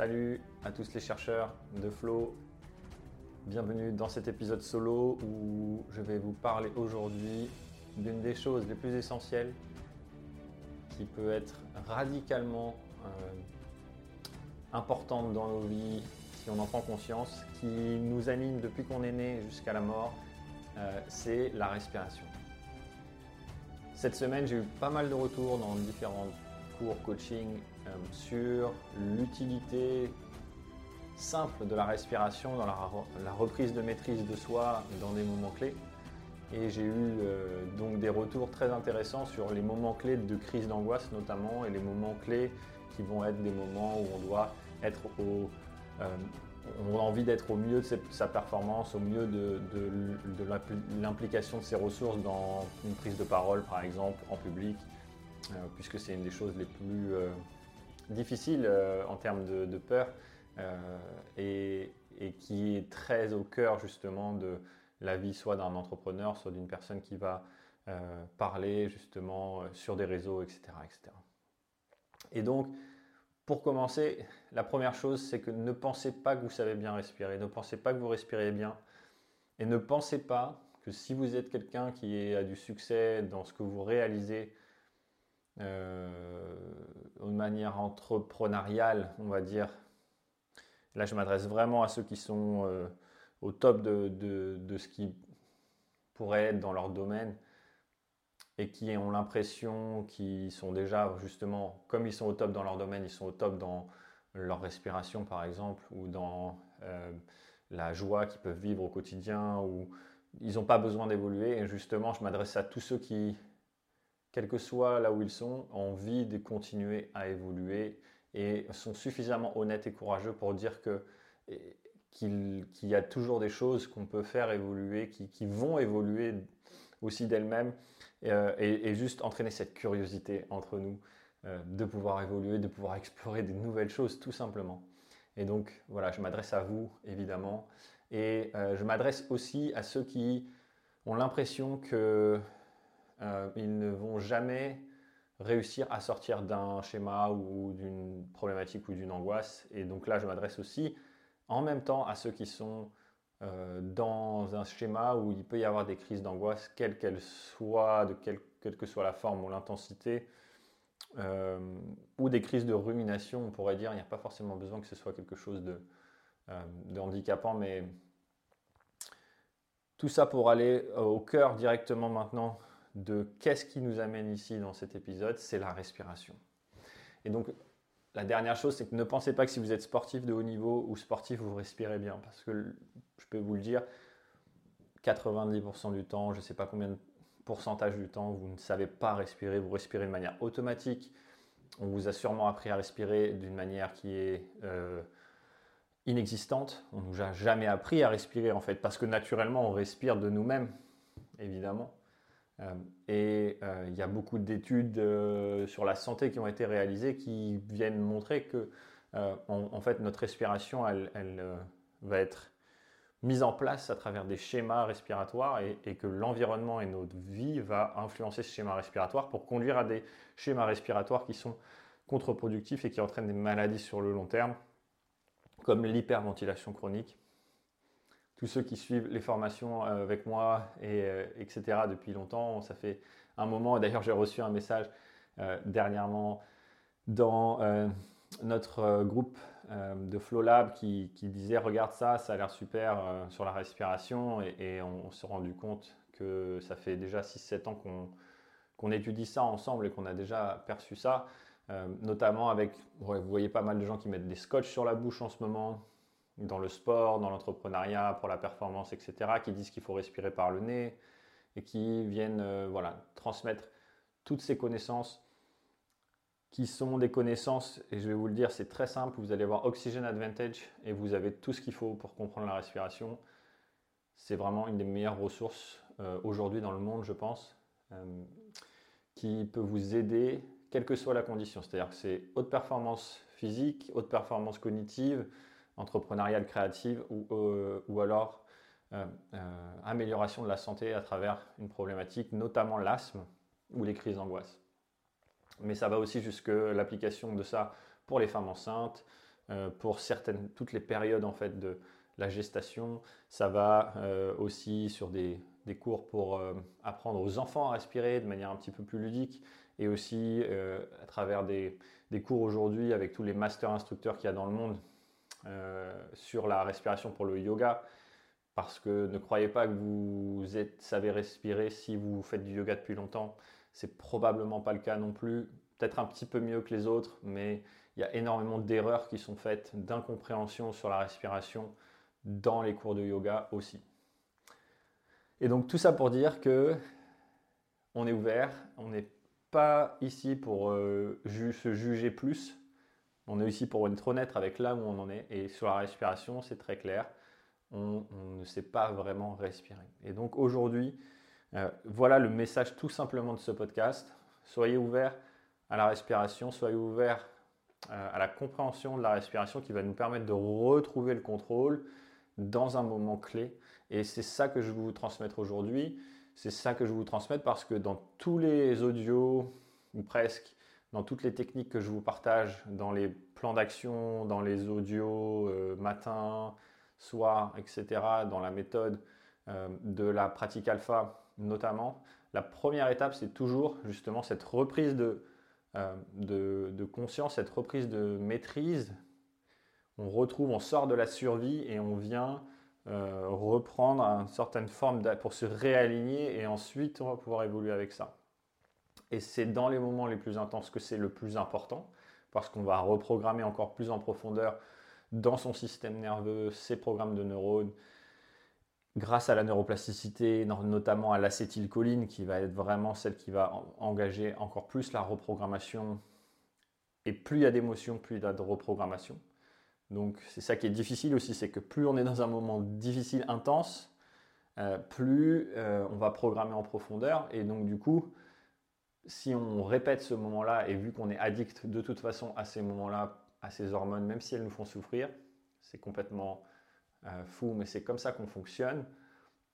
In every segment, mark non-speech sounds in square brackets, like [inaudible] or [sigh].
Salut à tous les chercheurs de Flow. Bienvenue dans cet épisode solo où je vais vous parler aujourd'hui d'une des choses les plus essentielles qui peut être radicalement euh, importante dans nos vies si on en prend conscience, qui nous anime depuis qu'on est né jusqu'à la mort, euh, c'est la respiration. Cette semaine, j'ai eu pas mal de retours dans différents cours coaching sur l'utilité simple de la respiration dans la, reprise de maîtrise de soi dans des moments clés. Et j'ai eu euh, donc des retours très intéressants sur les moments clés de crise d'angoisse notamment et les moments clés qui vont être des moments où on doit être au, euh, on a envie d'être au mieux de sa performance, au mieux de, l'implication de ses ressources dans une prise de parole, par exemple, en public, euh, puisque c'est une des choses les plus euh, difficiles euh, en termes de, peur et, qui est très au cœur justement de la vie soit d'un entrepreneur, soit d'une personne qui va parler justement sur des réseaux, etc. etc. Et donc, pour commencer, la première chose, c'est que ne pensez pas que vous savez bien respirer, ne pensez pas que vous respirez bien, et ne pensez pas que si vous êtes quelqu'un qui a du succès dans ce que vous réalisez euh, de manière entrepreneuriale, on va dire, là je m'adresse vraiment à ceux qui sont euh, au top de, ce qui pourrait être dans leur domaine, et qui ont l'impression qu'ils sont déjà justement, comme ils sont au top dans leur domaine, ils sont au top dans leur respiration par exemple, ou dans euh, la joie qu'ils peuvent vivre au quotidien, ou ils n'ont pas besoin d'évoluer. Et justement, je m'adresse à tous ceux qui, quel que soit là où ils sont, ont envie de continuer à évoluer et sont suffisamment honnêtes et courageux pour dire que qu'il y a toujours des choses qu'on peut faire évoluer, qui, vont évoluer aussi d'elles-mêmes euh, et, juste entraîner cette curiosité entre nous euh, de pouvoir évoluer, de pouvoir explorer des nouvelles choses tout simplement. Et donc voilà, je m'adresse à vous évidemment et euh, je m'adresse aussi à ceux qui ont l'impression qu'ils ne vont jamais réussir à sortir d'un schéma ou d'une problématique ou d'une angoisse. Et donc là, je m'adresse aussi en même temps à ceux qui sont euh, dans un schéma où il peut y avoir des crises d'angoisse, quelles qu'elles soient, de quelle, que soit la forme ou l'intensité, euh, ou des crises de rumination, on pourrait dire, il n'y a pas forcément besoin que ce soit quelque chose de, euh, de handicapant, mais tout ça pour aller au cœur directement maintenant de qu'est-ce qui nous amène ici dans cet épisode, c'est la respiration. Et donc la dernière chose, c'est que ne pensez pas que si vous êtes sportif de haut niveau ou sportif, vous respirez bien. Parce que je peux vous le dire, 90% du temps, je ne sais pas combien de pourcentage du temps, vous ne savez pas respirer, vous respirez de manière automatique. On vous a sûrement appris à respirer d'une manière qui est euh, inexistante. On ne nous a jamais appris à respirer en fait, parce que naturellement, on respire de nous-mêmes, évidemment. Euh, et euh, il y a beaucoup d'études euh, sur la santé qui ont été réalisées qui viennent montrer que en, fait notre respiration elle, va être mise en place à travers des schémas respiratoires et, que l'environnement et notre vie va influencer ce schéma respiratoire pour conduire à des schémas respiratoires qui sont contre-productifs et qui entraînent des maladies sur le long terme, comme l'hyperventilation chronique tous ceux qui suivent les formations euh, avec moi, et, euh, etc., depuis longtemps, ça fait un moment. D'ailleurs, j'ai reçu un message euh, dernièrement dans notre groupe de Flow Lab qui, disait Regarde ça, ça a l'air super sur la respiration. Et, on, s'est rendu compte que ça fait déjà 6-7 ans qu'on étudie ça ensemble et qu'on a déjà perçu ça. notamment avec, vous voyez pas mal de gens qui mettent des scotch sur la bouche en ce moment, dans le sport, dans l'entrepreneuriat, pour la performance, etc., qui disent qu'il faut respirer par le nez et qui viennent euh, voilà, transmettre toutes ces connaissances qui sont des connaissances, et je vais vous le dire, c'est très simple, vous allez avoir Oxygen Advantage et vous avez tout ce qu'il faut pour comprendre la respiration. C'est vraiment une des meilleures ressources euh, aujourd'hui dans le monde, je pense, euh, qui peut vous aider, quelle que soit la condition. C'est-à-dire que c'est haute performance physique, haute performance cognitive, entrepreneuriale créative ou, euh, ou alors euh, euh, amélioration de la santé à travers une problématique, notamment l'asthme ou les crises d'angoisse. Mais ça va aussi jusque l'application de ça pour les femmes enceintes, pour certaines, toutes les périodes en fait de la gestation. Ça va aussi sur des, cours pour apprendre aux enfants à respirer de manière un petit peu plus ludique et aussi à travers des, des cours aujourd'hui avec tous les masters instructeurs qu'il y a dans le monde sur la respiration pour le yoga parce que ne croyez pas que vous savez respirer si vous faites du yoga depuis longtemps. C'est probablement pas le cas non plus. Peut-être un petit peu mieux que les autres, mais il y a énormément d'erreurs qui sont faites, d'incompréhension sur la respiration dans les cours de yoga aussi. Et donc tout ça pour dire que on est ouvert, on n'est pas ici pour euh, se juger plus, on est ici pour être honnête avec là où on en est. Et sur la respiration, c'est très clair on, ne sait pas vraiment respirer. Et donc aujourd'hui, euh, voilà le message tout simplement de ce podcast. Soyez ouverts à la respiration, soyez ouverts euh, à la compréhension de la respiration qui va nous permettre de retrouver le contrôle dans un moment clé. Et c'est ça que je vais vous transmettre aujourd'hui. C'est ça que je vais vous transmettre parce que dans tous les audios, ou presque, dans toutes les techniques que je vous partage, dans les plans d'action, dans les audios euh, matin, soir, etc., dans la méthode euh, de la pratique alpha notamment, la première étape, c'est toujours justement cette reprise de, euh, de, conscience, cette reprise de maîtrise. On retrouve, on sort de la survie et on vient reprendre une certaine forme pour se réaligner et ensuite on va pouvoir évoluer avec ça. Et c'est dans les moments les plus intenses que c'est le plus important parce qu'on va reprogrammer encore plus en profondeur dans son système nerveux, ses programmes de neurones, grâce à la neuroplasticité, notamment à l'acétylcholine, qui va être vraiment celle qui va engager encore plus la reprogrammation. Et plus il y a d'émotions, plus il y a de reprogrammation. Donc c'est ça qui est difficile aussi, c'est que plus on est dans un moment difficile, intense, euh, plus euh, on va programmer en profondeur. Et donc du coup, si on répète ce moment-là, et vu qu'on est addict de toute façon à ces moments-là à ces hormones, même si elles nous font souffrir, c'est complètement euh, fou, mais c'est comme ça qu'on fonctionne,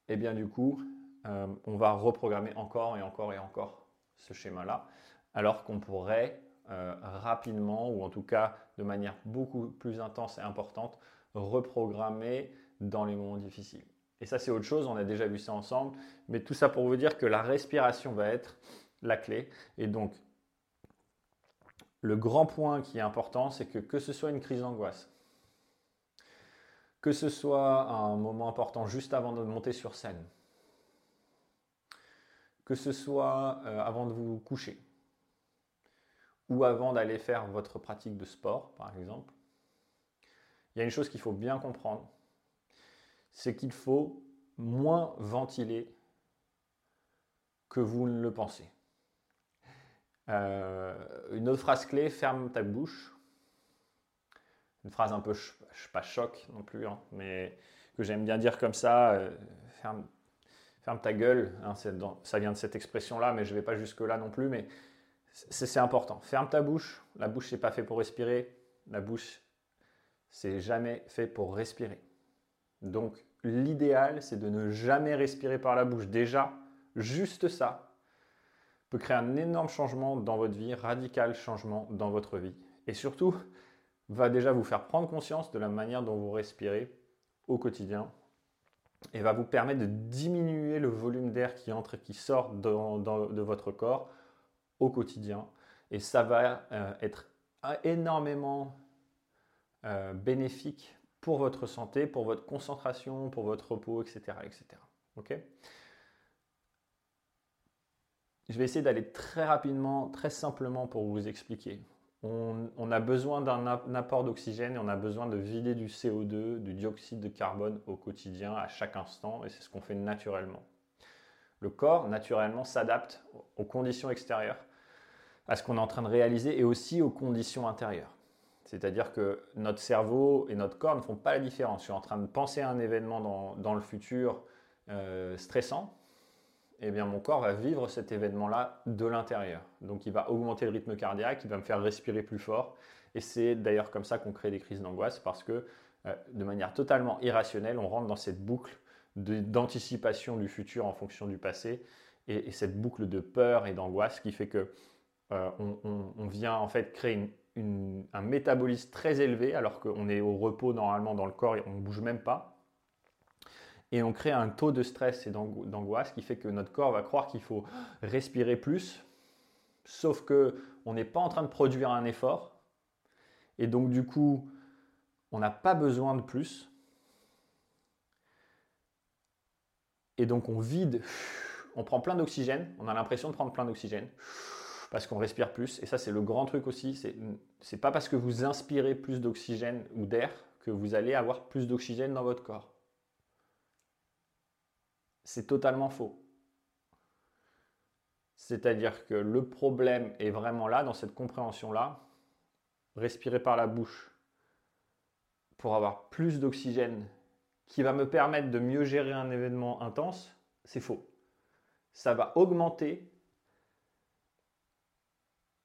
et eh bien du coup, euh, on va reprogrammer encore et encore et encore ce schéma-là, alors qu'on pourrait euh, rapidement, ou en tout cas de manière beaucoup plus intense et importante, reprogrammer dans les moments difficiles. Et ça, c'est autre chose, on a déjà vu ça ensemble, mais tout ça pour vous dire que la respiration va être la clé. Et donc, le grand point qui est important, c'est que que ce soit une crise d'angoisse, que ce soit un moment important juste avant de monter sur scène, que ce soit euh, avant de vous coucher, ou avant d'aller faire votre pratique de sport, par exemple, il y a une chose qu'il faut bien comprendre, c'est qu'il faut moins ventiler que vous ne le pensez. Euh, une autre phrase clé, ferme ta bouche. Une phrase un peu, pas choc non plus, hein, mais que j'aime bien dire comme ça, euh, ferme, ferme, ta gueule. Hein, ça vient de cette expression-là, mais je ne vais pas jusque-là non plus, mais c'est important. Ferme ta bouche. La bouche, c'est pas fait pour respirer. La bouche, c'est jamais fait pour respirer. Donc, l'idéal, c'est de ne jamais respirer par la bouche. Déjà, juste ça, peut créer un énorme changement dans votre vie, radical changement dans votre vie. Et surtout, va déjà vous faire prendre conscience de la manière dont vous respirez au quotidien et va vous permettre de diminuer le volume d'air qui entre et qui sort de votre corps au quotidien. Et ça va euh, être énormément euh, bénéfique pour votre santé, pour votre concentration, pour votre repos, etc. etc. ok? Je vais essayer d'aller très rapidement, très simplement pour vous expliquer. On, a besoin d'un apport d'oxygène et on a besoin de vider du CO2, du dioxyde de carbone au quotidien, à chaque instant, et c'est ce qu'on fait naturellement. Le corps, naturellement, s'adapte aux conditions extérieures, à ce qu'on est en train de réaliser et aussi aux conditions intérieures. C'est-à-dire que notre cerveau et notre corps ne font pas la différence. Je suis en train de penser à un événement dans, le futur euh, stressant, eh bien mon corps va vivre cet événement-là de l'intérieur. Donc il va augmenter le rythme cardiaque, il va me faire respirer plus fort. Et c'est d'ailleurs comme ça qu'on crée des crises d'angoisse, parce que euh, de manière totalement irrationnelle, on rentre dans cette boucle d'anticipation du futur en fonction du passé, et, cette boucle de peur et d'angoisse qui fait que euh, on, vient en fait créer un métabolisme très élevé alors qu'on est au repos normalement dans le corps et on ne bouge même pas. Et on crée un taux de stress et d'angoisse qui fait que notre corps va croire qu'il faut respirer plus, sauf que on n'est pas en train de produire un effort. Et donc du coup, on n'a pas besoin de plus. Et donc on vide, on prend plein d'oxygène, on a l'impression de prendre plein d'oxygène parce qu'on respire plus. Et ça, c'est le grand truc aussi. C'est, n'est pas parce que vous inspirez plus d'oxygène ou d'air que vous allez avoir plus d'oxygène dans votre corps. C'est totalement faux. C'est-à-dire que le problème est vraiment là, dans cette compréhension-là. Respirer par la bouche pour avoir plus d'oxygène qui va me permettre de mieux gérer un événement intense, c'est faux. Ça va augmenter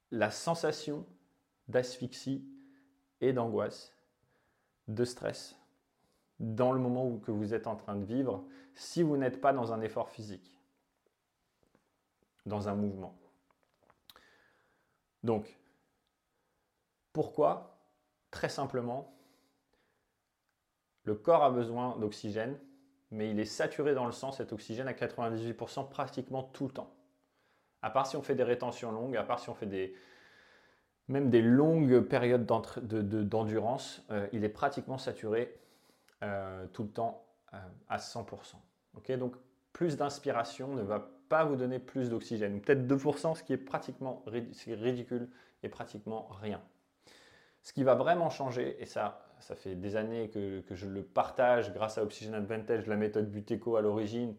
la sensation d'asphyxie et d'angoisse, de stress dans le moment où que vous êtes en train de vivre si vous n'êtes pas dans un effort physique, dans un mouvement. Donc, pourquoi? Très simplement, le corps a besoin d'oxygène, mais il est saturé dans le sang, cet oxygène, à 98% pratiquement tout le temps. À part si on fait des rétentions longues, à part si on fait des, même des longues périodes d'endurance, euh, il est pratiquement saturé euh, tout le temps à 100%. Donc plus d'inspiration ne va pas vous donner plus d'oxygène. Peut-être 2%, ce qui est pratiquement ridicule et pratiquement rien. Ce qui va vraiment changer, et ça, ça fait des années que, je le partage grâce à Oxygen Advantage, la méthode Buteco à l'origine,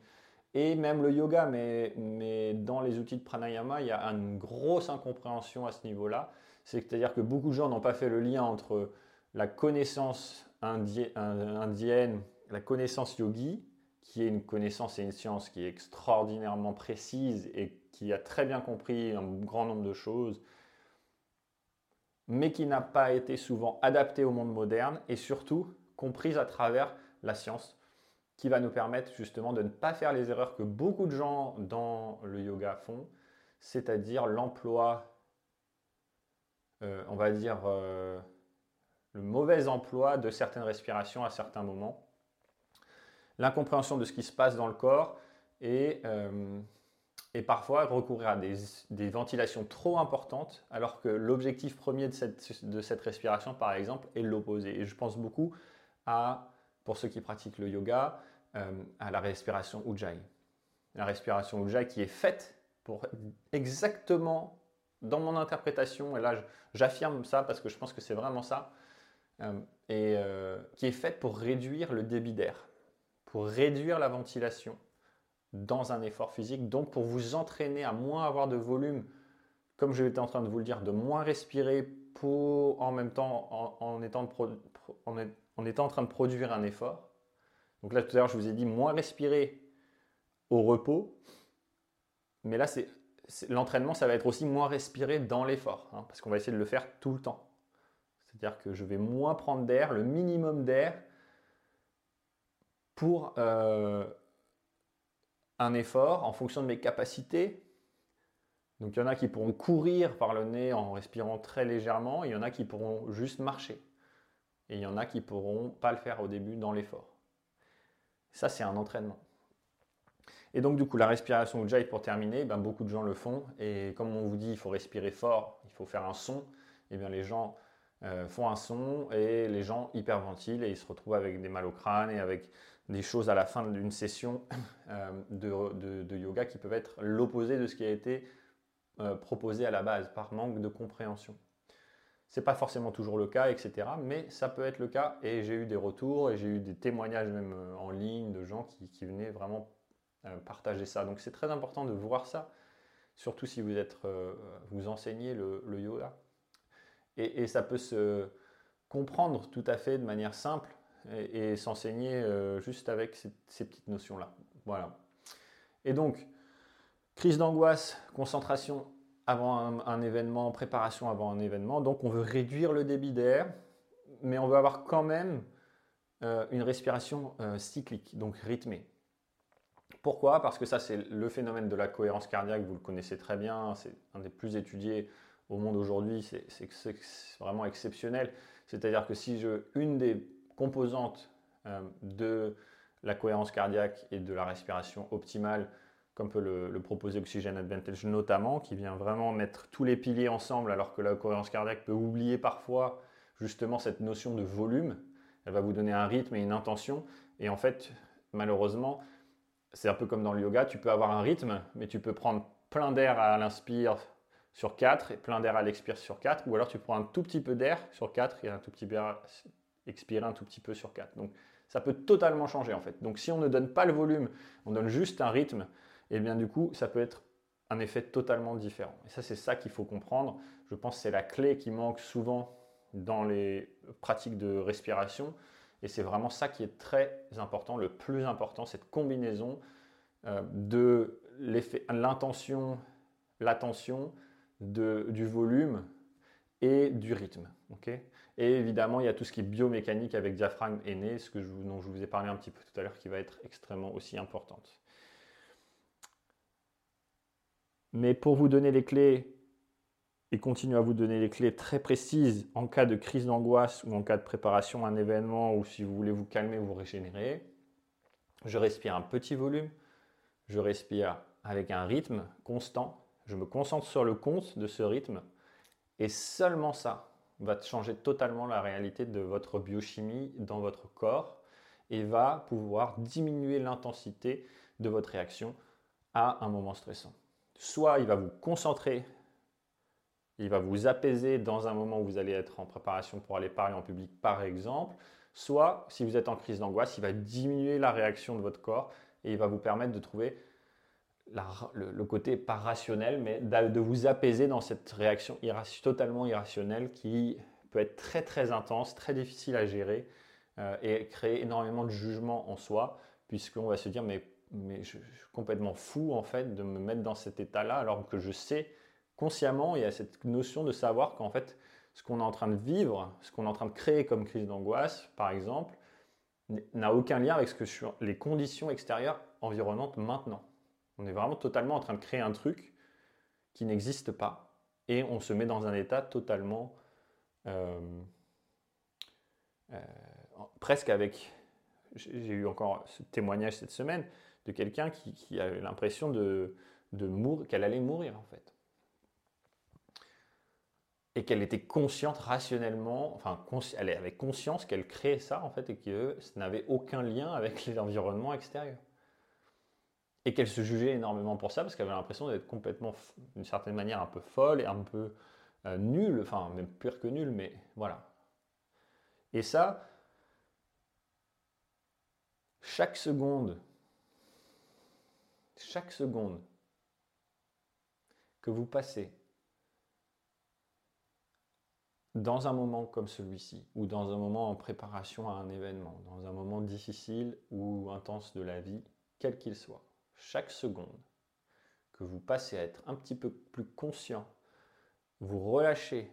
et même le yoga, mais, mais dans les outils de pranayama, il y a une grosse incompréhension à ce niveau-là. C'est-à-dire que beaucoup de gens n'ont pas fait le lien entre la connaissance indienne, la connaissance yogi, qui est une connaissance et une science qui est extraordinairement précise et qui a très bien compris un grand nombre de choses, mais qui n'a pas été souvent adaptée au monde moderne et surtout comprise à travers la science qui va nous permettre justement de ne pas faire les erreurs que beaucoup de gens dans le yoga font, c'est-à-dire l'emploi, euh, on va dire, euh, le mauvais emploi de certaines respirations à certains moments, l'incompréhension de ce qui se passe dans le corps et, euh, parfois recourir à des, ventilations trop importantes alors que l'objectif premier de cette, respiration, par exemple, est l'opposé. Et je pense beaucoup à, pour ceux qui pratiquent le yoga, euh, à la respiration Ujjayi. La respiration Ujjayi qui est faite pour exactement, dans mon interprétation, et là j'affirme ça parce que je pense que c'est vraiment ça, euh, et qui est faite pour réduire le débit d'air, pour réduire la ventilation dans un effort physique, donc pour vous entraîner à moins avoir de volume, comme je étais en train de vous le dire, de moins respirer pour en même temps en, étant, en en train de produire un effort donc là, tout à l'heure, je vous ai dit moins respirer au repos. Mais là, c'est, l'entraînement, ça va être aussi moins respirer dans l'effort, hein, parce qu'on va essayer de le faire tout le temps. C'est-à-dire que je vais moins prendre d'air, le minimum d'air, pour euh, un effort en fonction de mes capacités. Donc il y en a qui pourront courir par le nez en respirant très légèrement, il y en a qui pourront juste marcher. Et il y en a qui pourront pas le faire au début dans l'effort. Ça, c'est un entraînement. Et donc, du coup, la respiration Ujjayi, pour terminer, ben, beaucoup de gens le font. Et comme on vous dit, il faut respirer fort, il faut faire un son, et eh bien les gens euh, font un son et les gens hyperventilent et ils se retrouvent avec des mal au crâne et avec des choses à la fin d'une session [laughs] euh, de, yoga qui peuvent être l'opposé de ce qui a été euh, proposé à la base par manque de compréhension n'est pas forcément toujours le cas, etc. Mais ça peut être le cas et j'ai eu des retours et j'ai eu des témoignages même euh, en ligne de gens qui, venaient vraiment partager ça. Donc c'est très important de voir ça, surtout si vous êtes, vous enseignez le, yoga. Et, ça peut se comprendre tout à fait de manière simple et, s'enseigner juste avec ces petites notions-là. Voilà. Et donc, crise d'angoisse, concentration avant un, événement, préparation avant un événement. Donc on veut réduire le débit d'air, mais on veut avoir quand même euh, une respiration euh, cyclique, donc rythmée. Pourquoi? Parce que ça, c'est le phénomène de la cohérence cardiaque, vous le connaissez très bien, c'est un des plus étudiés au monde aujourd'hui, c'est vraiment exceptionnel. C'est-à-dire que si je, une des euh, de la cohérence cardiaque et de la respiration optimale, comme peut le, proposer Oxygen Advantage notamment, qui vient vraiment mettre tous les piliers ensemble, alors que la cohérence cardiaque peut oublier parfois justement cette notion de volume. Elle va vous donner un rythme et une intention. Et en fait, malheureusement, c'est un peu comme dans le yoga, tu peux avoir un rythme, mais tu peux prendre plein d'air à l'inspire sur 4 et plein d'air à l'expire sur 4, ou alors tu prends un tout petit peu d'air sur 4 et un tout petit peu expirer un tout petit peu sur 4. Donc ça peut totalement changer en fait. Donc si on ne donne pas le volume, on donne juste un rythme, et eh bien du coup ça peut être un effet totalement différent. Et ça c'est ça qu'il faut comprendre. Je pense que c'est la clé qui manque souvent dans les pratiques de respiration. Et c'est vraiment ça qui est très important, le plus important, cette combinaison euh, de l'intention, l'attention, du volume et du rythme. Et évidemment, il y a tout ce qui est biomécanique avec diaphragme et nez, ce que je, dont je vous ai parlé un petit peu tout à l'heure, qui va être extrêmement aussi importante. Mais pour vous donner les clés et continuer à vous donner les clés très précises en cas de crise d'angoisse ou en cas de préparation à un événement ou si vous voulez vous calmer, vous régénérer, je respire un petit volume, je respire avec un rythme constant, je me concentre sur le compte de ce rythme et seulement ça va changer totalement la réalité de votre biochimie dans votre corps et va pouvoir diminuer l'intensité de votre réaction à un moment stressant. Soit il va vous concentrer il va vous apaiser dans un moment où vous allez être en préparation pour aller parler en public, par exemple. Soit, si vous êtes en crise d'angoisse, il va diminuer la réaction de votre corps et il va vous permettre de trouver le, côté pas rationnel, mais de vous apaiser dans cette réaction totalement irrationnelle qui peut être très très intense, très difficile à gérer euh, et créer énormément de jugement en soi, puisqu'on va se dire mais, je, je, suis complètement fou en fait de me mettre dans cet état-là alors que je sais consciemment, il y a cette notion de savoir qu'en fait, ce qu'on est en train de vivre, ce qu'on est en train de créer comme crise d'angoisse, par exemple, n'a aucun lien avec ce que sur les conditions extérieures environnantes maintenant. On est vraiment totalement en train de créer un truc qui n'existe pas et on se met dans un état totalement euh, euh, presque avec. J'ai eu encore ce témoignage cette semaine de quelqu'un qui, qui avait l'impression de, de mourir, qu'elle allait mourir en fait et qu'elle était consciente rationnellement, enfin elle avait conscience qu'elle créait ça en fait et que ça n'avait aucun lien avec [laughs] l'environnement extérieur. Et qu'elle se jugeait énormément pour ça parce qu'elle avait l'impression d'être complètement, d'une certaine manière, un peu folle et un peu euh, nulle, enfin même pire que nulle, mais voilà. Et ça, chaque seconde, chaque seconde que vous passez dans un moment comme celui-ci, ou dans un moment en préparation à un événement, dans un moment difficile ou intense de la vie, quel qu'il soit, chaque seconde que vous passez à être un petit peu plus conscient, vous relâchez,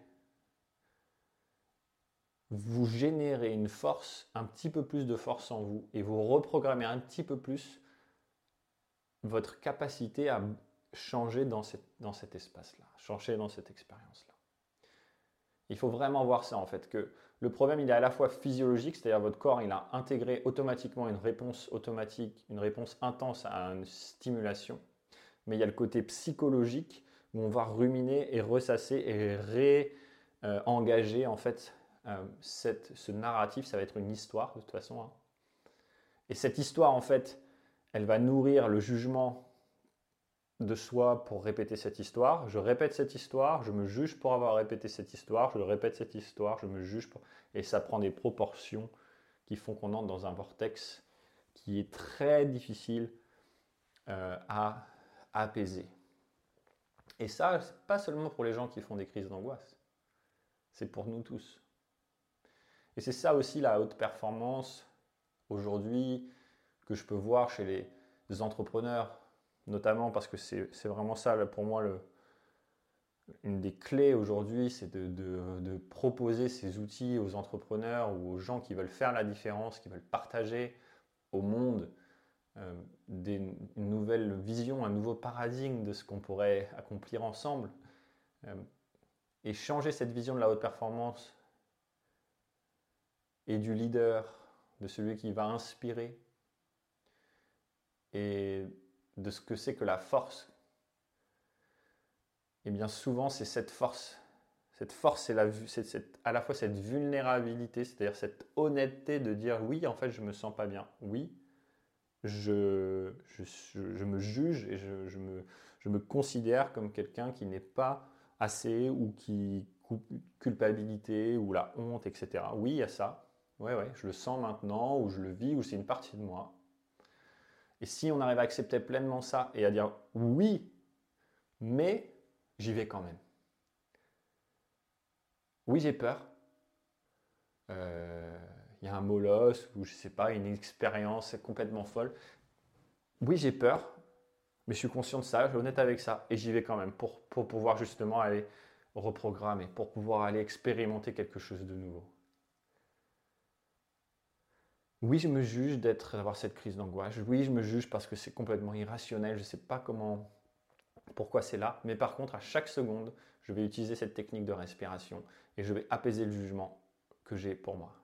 vous générez une force, un petit peu plus de force en vous, et vous reprogrammez un petit peu plus votre capacité à changer dans, cet espace-là, changer dans cette expérience-là. Il faut vraiment voir ça en fait, que le problème il est à la fois physiologique, c'est-à-dire votre corps il a intégré automatiquement une réponse automatique, une réponse intense à une stimulation, mais il y a le côté psychologique où on va ruminer et ressasser et réengager en fait euh, ce narratif, ça va être une histoire de toute façon. Hein. Et cette histoire en fait, elle va nourrir le jugement de soi pour répéter cette histoire. Je répète cette histoire, je me juge pour avoir répété cette histoire, je répète cette histoire, je me juge pour... Et ça prend des proportions qui font qu'on entre dans un vortex qui est très difficile euh, à, apaiser. Et ça, c'est pas seulement pour les gens qui font des crises d'angoisse, c'est pour nous tous. Et c'est ça aussi la haute performance aujourd'hui que je peux voir chez les entrepreneurs notamment parce que c'est vraiment ça pour moi une des clés aujourd'hui, c'est de, proposer ces outils aux entrepreneurs ou aux gens qui veulent faire la différence, qui veulent partager au monde euh, une nouvelle vision, un nouveau paradigme de ce qu'on pourrait accomplir ensemble. Euh, et changer cette vision de la haute performance et du leader, de celui qui va inspirer et de ce que c'est que la force, et eh bien souvent c'est cette force. Cette force, c'est à la fois cette vulnérabilité, c'est-à-dire cette honnêteté de dire oui, en fait, je me sens pas bien. Oui, je, je, me juge et je, me, je me considère comme quelqu'un qui n'est pas assez ou qui culpabilité ou la honte, etc. Oui, il y a ça. Ouais, ouais, je le sens maintenant ou je le vis ou c'est une partie de moi. Et si on arrive à accepter pleinement ça et à dire oui, mais j'y vais quand même. Oui, j'ai peur. Euh, il y a un molosse ou je sais pas, une expérience complètement folle. Oui, j'ai peur, mais je suis conscient de ça, je suis honnête avec ça et j'y vais quand même pour, pour pouvoir justement aller reprogrammer, pour pouvoir aller expérimenter quelque chose de nouveau. Oui, je me juge d'être, d'avoir cette crise d'angoisse. Oui, je me juge parce que c'est complètement irrationnel. Je ne sais pas comment, pourquoi c'est là. Mais par contre, à chaque seconde, je vais utiliser cette technique de respiration et je vais apaiser le jugement que j'ai pour moi.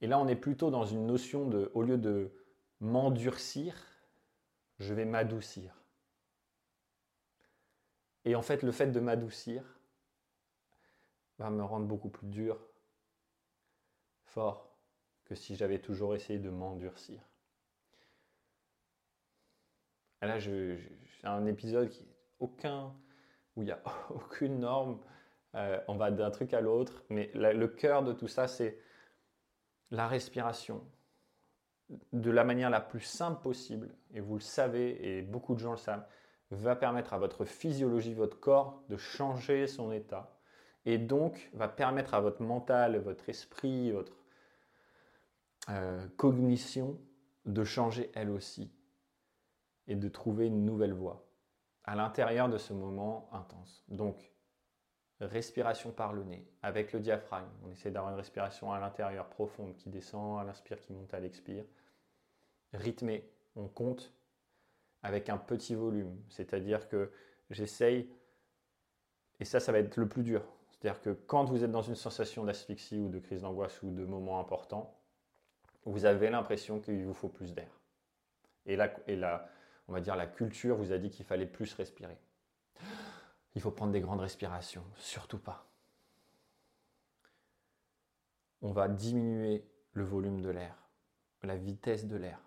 Et là, on est plutôt dans une notion de, au lieu de m'endurcir, je vais m'adoucir. Et en fait, le fait de m'adoucir va me rendre beaucoup plus dur, que si j'avais toujours essayé de m'endurcir. Là, c'est un épisode aucun, où il n'y a [laughs] aucune norme. Euh, on va d'un truc à l'autre, mais le cœur de tout ça, c'est la respiration de la manière la plus simple possible, et vous le savez, et beaucoup de gens le savent, va permettre à votre physiologie, votre corps, de changer son état, et donc va permettre à votre mental, votre esprit, votre euh, cognition de changer elle aussi, et de trouver une nouvelle voie à l'intérieur de ce moment intense. Donc, respiration par le nez, avec le diaphragme. On essaie d'avoir une respiration à l'intérieur profonde qui descend à l'inspire, qui monte à l'expire. Rythmé, on compte avec un petit volume. C'est-à-dire que j'essaye, et ça, ça va être le plus dur. C'est-à-dire que quand vous êtes dans une sensation d'asphyxie ou de crise d'angoisse ou de moments importants, vous avez l'impression qu'il vous faut plus d'air. Et là, et là, on va dire la culture vous a dit qu'il fallait plus respirer. Il faut prendre des grandes respirations, surtout pas. On va diminuer le volume de l'air, la vitesse de l'air.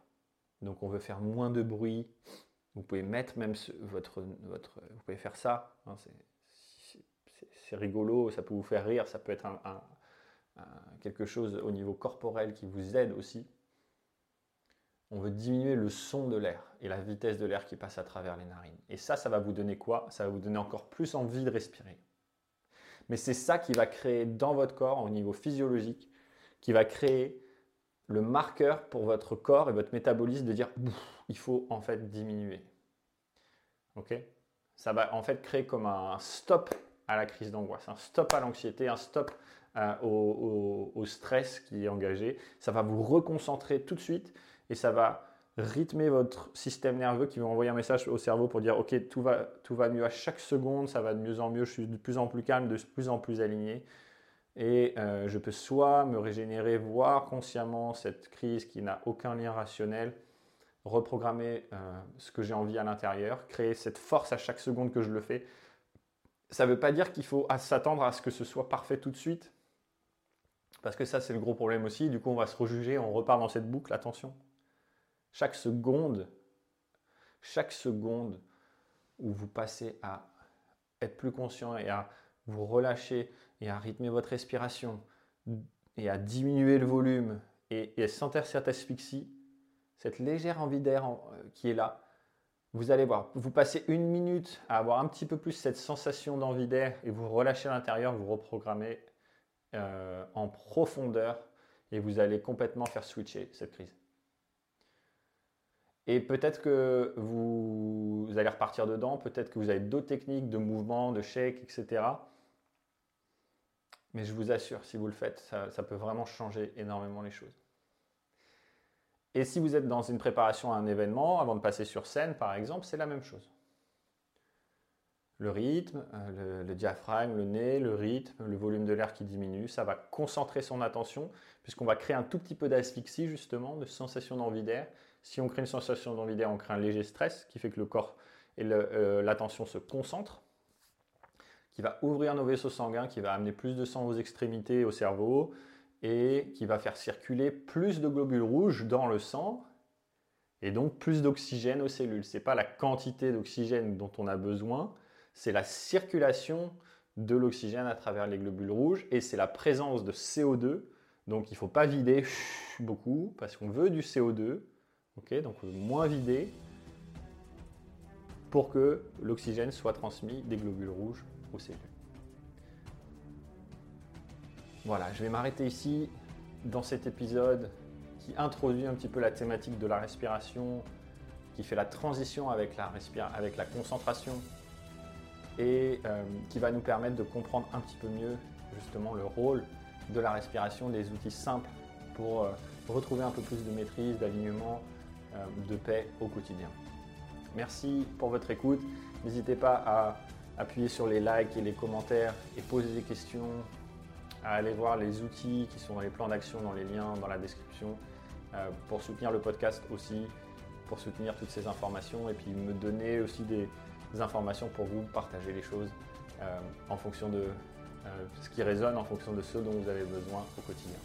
Donc on veut faire moins de bruit. Vous pouvez mettre même votre, votre, vous pouvez faire ça. Hein, c'est rigolo, ça peut vous faire rire, ça peut être quelque chose au niveau corporel qui vous aide aussi. On veut diminuer le son de l'air et la vitesse de l'air qui passe à travers les narines. Et ça, ça va vous donner quoi? Ça va vous donner encore plus envie de respirer. Mais c'est ça qui va créer dans votre corps, au niveau physiologique, qui va créer le marqueur pour votre corps et votre métabolisme de dire il faut en fait diminuer. Ok? Ça va en fait créer comme un stop à la crise d'angoisse, un stop à l'anxiété, un stop au, stress qui est engagé. Ça va vous reconcentrer tout de suite et ça va rythmer votre système nerveux qui va envoyer un message au cerveau pour dire ok tout va, tout va mieux à chaque seconde, ça va de mieux en mieux, je suis de plus en plus calme, de plus en plus aligné. Et euh, je peux soit me régénérer, voir consciemment cette crise qui n'a aucun lien rationnel, reprogrammer euh, ce que j'ai envie à l'intérieur, créer cette force à chaque seconde que je le fais. Ça ne veut pas dire qu'il faut s'attendre à ce que ce soit parfait tout de suite, parce que ça c'est le gros problème aussi. Du coup on va se rejuger, on repart dans cette boucle. Attention, chaque seconde, chaque seconde où vous passez à être plus conscient et à vous relâcher et à rythmer votre respiration et à diminuer le volume et, à sentir cette asphyxie, cette légère envie d'air euh, qui est là, vous allez voir, vous passez une minute à avoir un petit peu plus cette sensation d'envie d'air et vous relâchez à l'intérieur, vous reprogrammez euh, en profondeur et vous allez complètement faire switcher cette crise. Et peut-être que vous, allez repartir dedans, peut-être que vous avez d'autres techniques de mouvement, de shake, etc. Mais je vous assure, si vous le faites, ça, peut vraiment changer énormément les choses. Et si vous êtes dans une préparation à un événement, avant de passer sur scène par exemple, c'est la même chose. Le rythme, euh, le, diaphragme, le nez, le rythme, le volume de l'air qui diminue. Ça va concentrer son attention puisqu'on va créer un tout petit peu d'asphyxie justement, de sensation d'envie d'air. Si on crée une sensation d'envie d'air, on crée un léger stress qui fait que le corps et euh, l'attention se concentrent, qui va ouvrir nos vaisseaux sanguins, qui va amener plus de sang aux extrémités au cerveau et qui va faire circuler plus de globules rouges dans le sang et donc plus d'oxygène aux cellules. Ce n'est pas la quantité d'oxygène dont on a besoin, c'est la circulation de l'oxygène à travers les globules rouges et c'est la présence de CO2. Donc il ne faut pas vider beaucoup parce qu'on veut du CO2. donc moins vider pour que l'oxygène soit transmis des globules rouges aux cellules. Voilà, je vais m'arrêter ici dans cet épisode qui introduit un petit peu la thématique de la respiration, qui fait la transition avec la concentration et euh, qui va nous permettre de comprendre un petit peu mieux justement le rôle de la respiration, des outils simples pour euh, retrouver un peu plus de maîtrise, d'alignement, euh, de paix au quotidien. Merci pour votre écoute. N'hésitez pas à appuyer sur les likes et les commentaires et poser des questions, à aller voir les outils qui sont dans les plans d'action, dans les liens, dans la description, pour soutenir le podcast aussi, pour soutenir toutes ces informations et puis me donner aussi des, informations pour vous, partager les choses euh, en fonction de euh, ce qui résonne, en fonction de ce dont vous avez besoin au quotidien.